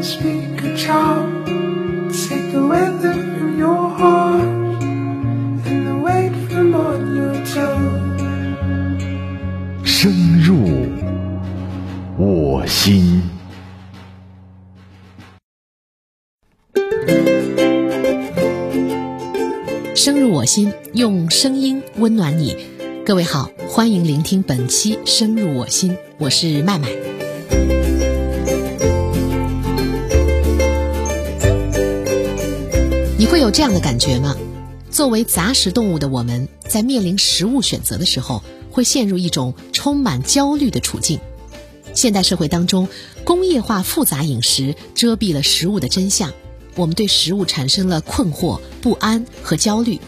can speak a child. Take the weather from your heart and the weight from on your tongue. 深入我心。深入我心，用声音温暖你。各位好，欢迎聆听本期《深入我心》，我是麦麦。会有这样的感觉吗？作为杂食动物的我们，在面临食物选择的时候，会陷入一种充满焦虑的处境。现代社会当中，工业化复杂饮食遮蔽了食物的真相。我们对食物产生了困惑、不安和焦虑。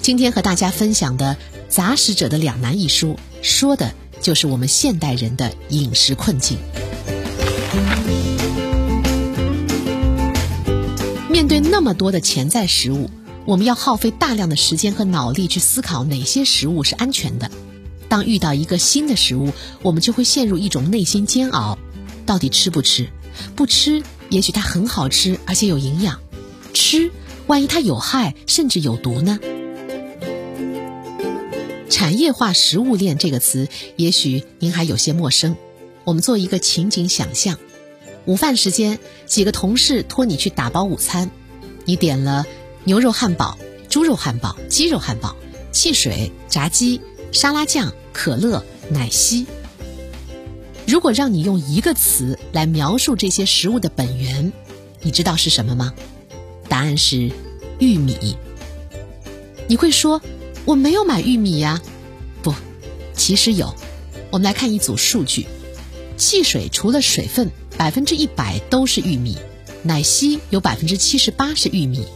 今天和大家分享的《杂食者的两难》一书，说的就是我们现代人的饮食困境。面对那么多的潜在食物，我们要耗费大量的时间和脑力去思考哪些食物是安全的。当遇到一个新的食物，我们就会陷入一种内心煎熬：到底吃不吃？不吃？也许它很好吃，而且有营养。吃，万一它有害，甚至有毒呢？产业化食物链这个词，也许您还有些陌生。我们做一个情景想象：午饭时间，几个同事托你去打包午餐，你点了牛肉汉堡、猪肉汉堡、鸡肉汉堡、汽水、炸鸡、沙拉酱、可乐、奶昔。如果让你用一个词来描述这些食物的本源，你知道是什么吗？答案是玉米。你会说我没有买玉米呀？不，其实有。我们来看一组数据：汽水除了水分，百分之一百都是玉米；奶昔有百分之七十八是玉米；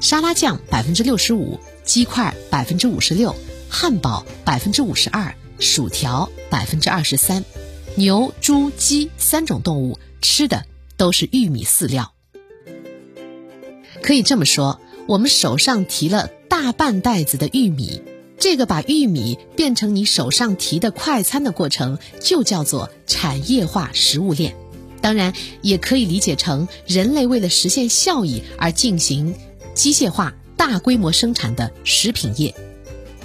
沙拉酱百分之六十五；鸡块百分之五十六；汉堡百分之五十二；薯条百分之二十三。牛、猪、鸡三种动物吃的都是玉米饲料。可以这么说，我们手上提了大半袋子的玉米，这个把玉米变成你手上提的快餐的过程，就叫做产业化食物链。当然，也可以理解成人类为了实现效益而进行机械化、大规模生产的食品业。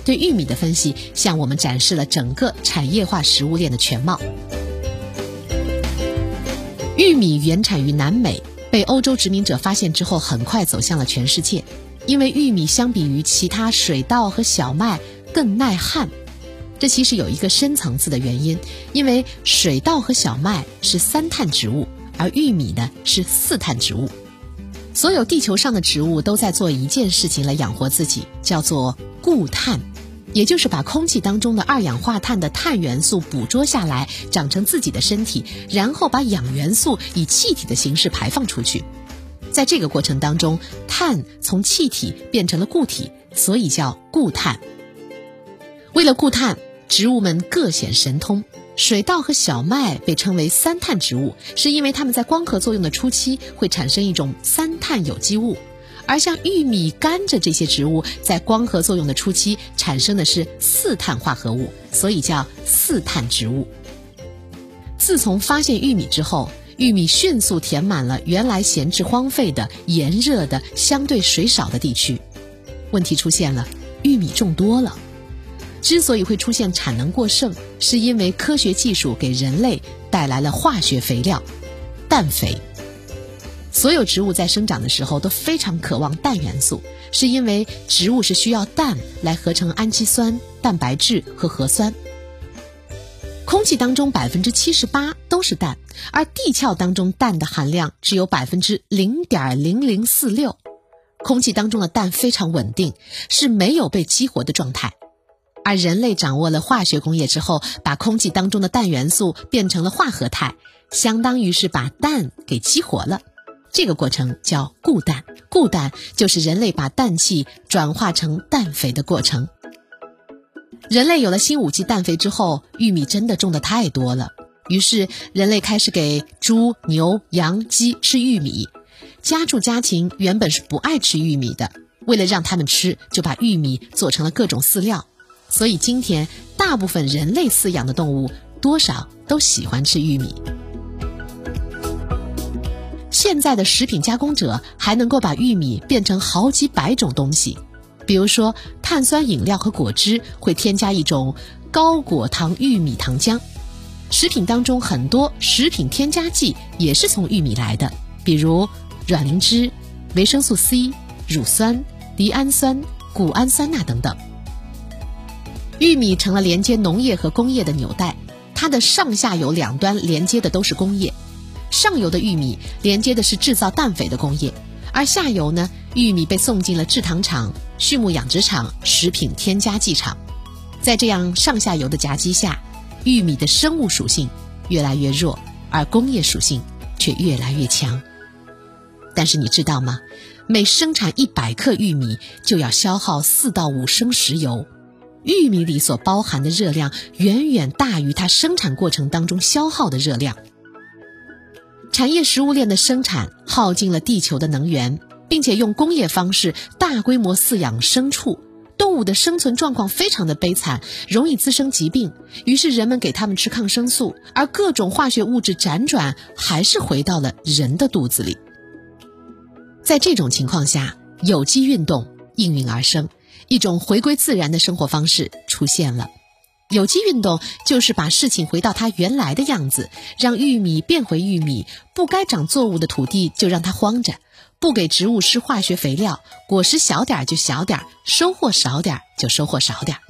对玉米的分析，向我们展示了整个产业化食物链的全貌。玉米原产于南美，被欧洲殖民者发现之后，很快走向了全世界。因为玉米相比于其他水稻和小麦更耐旱，这其实有一个深层次的原因。因为水稻和小麦是三碳植物，而玉米呢是四碳植物。所有地球上的植物都在做一件事情来养活自己，叫做固碳。也就是把空气当中的二氧化碳的碳元素捕捉下来，长成自己的身体，然后把氧元素以气体的形式排放出去。在这个过程当中，碳从气体变成了固体，所以叫固碳。为了固碳，植物们各显神通。水稻和小麦被称为三碳植物，是因为它们在光合作用的初期会产生一种三碳有机物。而像玉米、甘蔗这些植物，在光合作用的初期产生的是四碳化合物，所以叫四碳植物。自从发现玉米之后，玉米迅速填满了原来闲置荒废的、炎热的、相对水少的地区。问题出现了，玉米种多了。之所以会出现产能过剩，是因为科学技术给人类带来了化学肥料——氮肥。所有植物在生长的时候都非常渴望氮元素，是因为植物是需要氮来合成氨基酸、蛋白质和核酸。空气当中百分之七十八都是氮，而地壳当中氮的含量只有百分之零点零零四六。空气当中的氮非常稳定，是没有被激活的状态。而人类掌握了化学工业之后，把空气当中的氮元素变成了化合态，相当于是把氮给激活了。这个过程叫固氮，固氮就是人类把氮气转化成氮肥的过程。人类有了新武器氮肥之后，玉米真的种的太多了，于是人类开始给猪、牛、羊、鸡吃玉米。家畜家禽原本是不爱吃玉米的，为了让他们吃，就把玉米做成了各种饲料。所以今天大部分人类饲养的动物多少都喜欢吃玉米。现在的食品加工者还能够把玉米变成好几百种东西，比如说碳酸饮料和果汁会添加一种高果糖玉米糖浆。食品当中很多食品添加剂也是从玉米来的，比如软磷脂、维生素 C、乳酸、赖氨酸、谷氨酸钠等等。玉米成了连接农业和工业的纽带，它的上下游两端连接的都是工业。上游的玉米连接的是制造氮肥的工业，而下游呢，玉米被送进了制糖厂、畜牧养殖场、食品添加剂厂。在这样上下游的夹击下。玉米的生物属性越来越弱，而工业属性却越来越强。但是你知道吗？每生产一百克玉米就要消耗四到五升石油，玉米里所包含的热量远远大于它生产过程当中消耗的热量。产业食物链的生产耗尽了地球的能源，并且用工业方式大规模饲养牲畜。动物的生存状况非常的悲惨，容易滋生疾病。于是人们给它们吃抗生素，而各种化学物质辗转还是回到了人的肚子里。在这种情况下，有机运动应运而生，一种回归自然的生活方式出现了。有机运动就是把事情回到它原来的样子，让玉米变回玉米，不该长作物的土地就让它荒着。不给植物施化学肥料，果实小点儿就小点儿，收获少点儿就收获少点儿。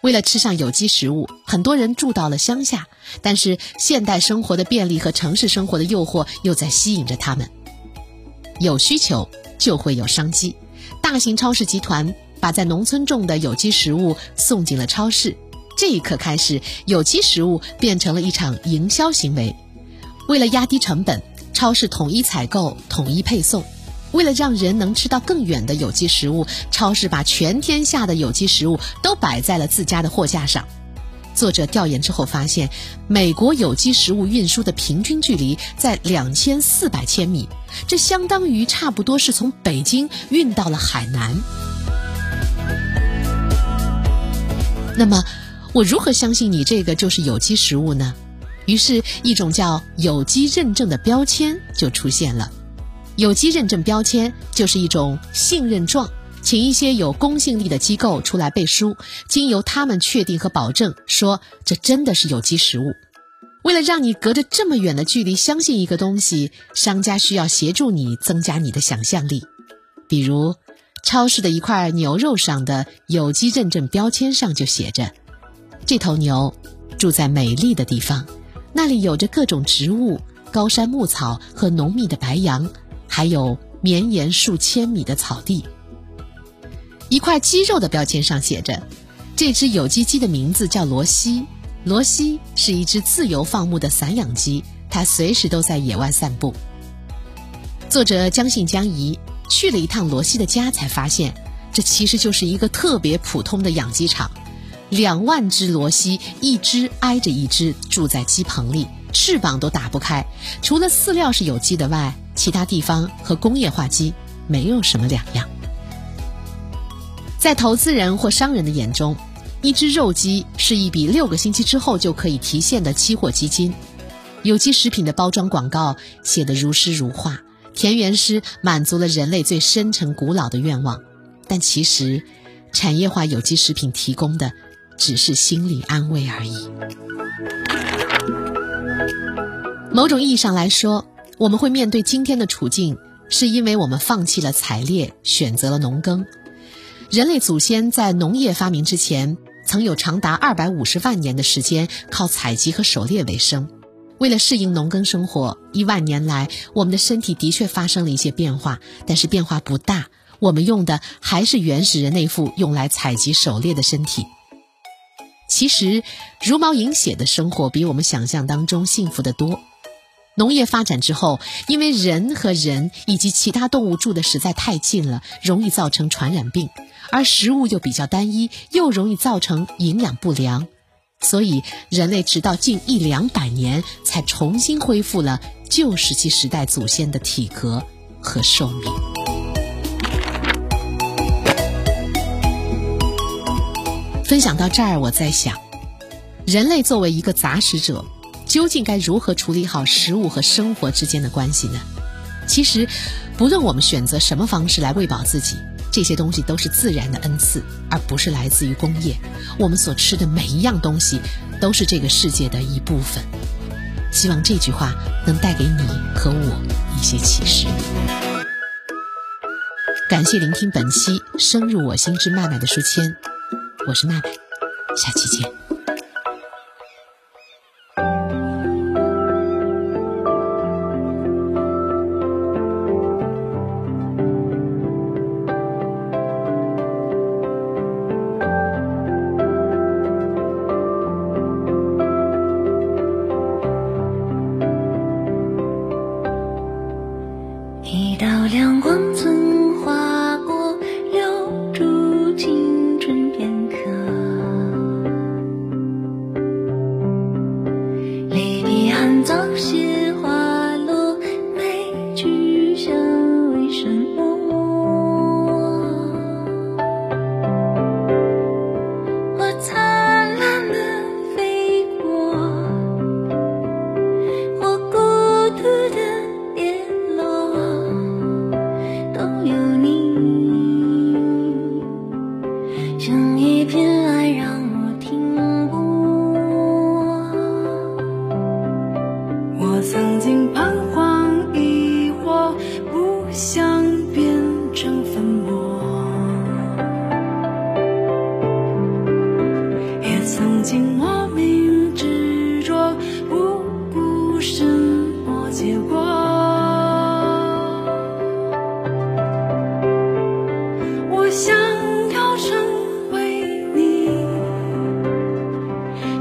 为了吃上有机食物，很多人住到了乡下，但是现代生活的便利和城市生活的诱惑又在吸引着他们。有需求就会有商机，大型超市集团把在农村种的有机食物送进了超市。这一刻开始，有机食物变成了一场营销行为。为了压低成本。超市统一采购、统一配送，为了让人能吃到更远的有机食物，超市把全天下的有机食物都摆在了自家的货架上。作者调研之后发现，美国有机食物运输的平均距离在两千四百千米，这相当于差不多是从北京运到了海南。那么，我如何相信你这个就是有机食物呢？于是，一种叫有机认证的标签就出现了。有机认证标签就是一种信任状，请一些有公信力的机构出来背书，经由他们确定和保证，说这真的是有机食物。为了让你隔着这么远的距离相信一个东西，商家需要协助你增加你的想象力。比如，超市的一块牛肉上的有机认证标签上就写着：“这头牛住在美丽的地方。”那里有着各种植物、高山牧草和浓密的白杨，还有绵延数千米的草地。一块鸡肉的标签上写着：“这只有机鸡的名字叫罗西。罗西是一只自由放牧的散养鸡，它随时都在野外散步。”作者将信将疑，去了一趟罗西的家，才发现这其实就是一个特别普通的养鸡场。两万只罗西，一只挨着一只住在鸡棚里，翅膀都打不开。除了饲料是有机的外，其他地方和工业化鸡没有什么两样。在投资人或商人的眼中，一只肉鸡是一笔六个星期之后就可以提现的期货基金。有机食品的包装广告写得如诗如画，田园诗满足了人类最深沉古老的愿望。但其实，产业化有机食品提供的。只是心理安慰而已。某种意义上来说，我们会面对今天的处境，是因为我们放弃了采猎，选择了农耕。人类祖先在农业发明之前，曾有长达二百五十万年的时间靠采集和狩猎为生。为了适应农耕生活，一万年来，我们的身体的确发生了一些变化，但是变化不大。我们用的还是原始人那副用来采集狩猎的身体。其实，茹毛饮血的生活比我们想象当中幸福得多。农业发展之后，因为人和人以及其他动物住的实在太近了，容易造成传染病，而食物又比较单一，又容易造成营养不良，所以人类直到近一两百年才重新恢复了旧石器时代祖先的体格和寿命。分享到这儿，我在想，人类作为一个杂食者，究竟该如何处理好食物和生活之间的关系呢？其实，不论我们选择什么方式来喂饱自己，这些东西都是自然的恩赐，而不是来自于工业。我们所吃的每一样东西，都是这个世界的一部分。希望这句话能带给你和我一些启示。感谢聆听本期《深入我心之麦麦》的书签，我是麦麦，下期见。伤心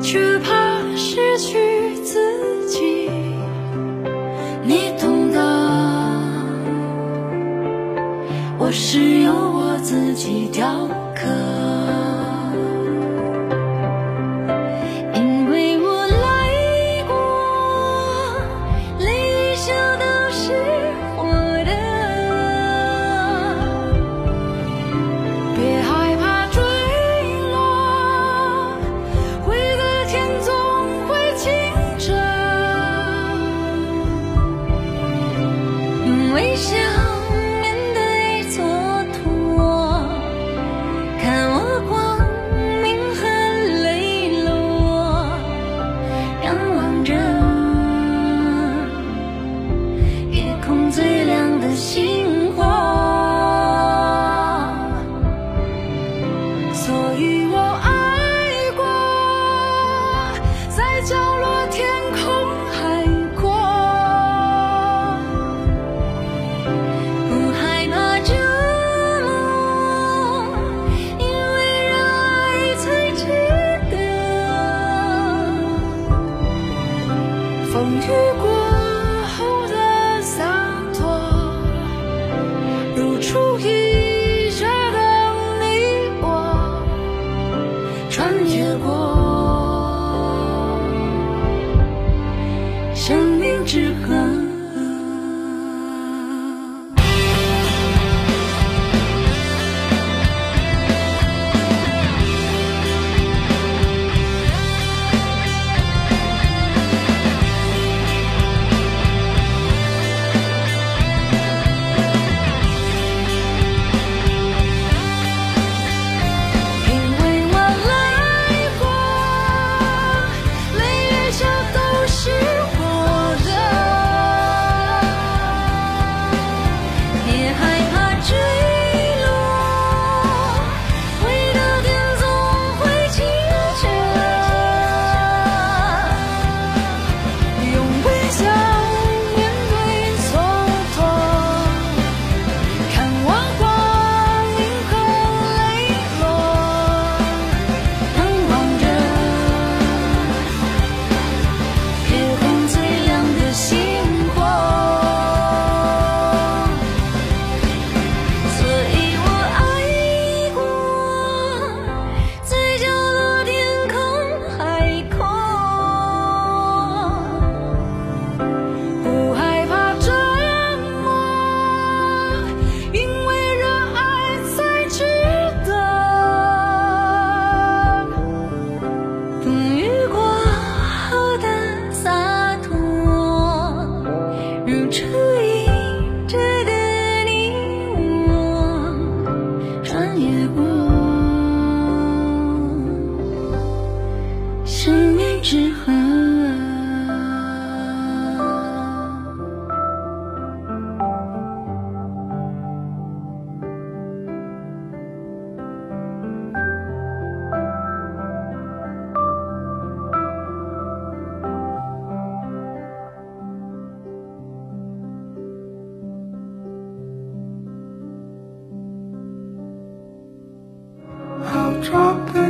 却怕失去自己。你懂得我是由我自己雕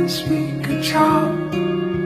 speak a charm.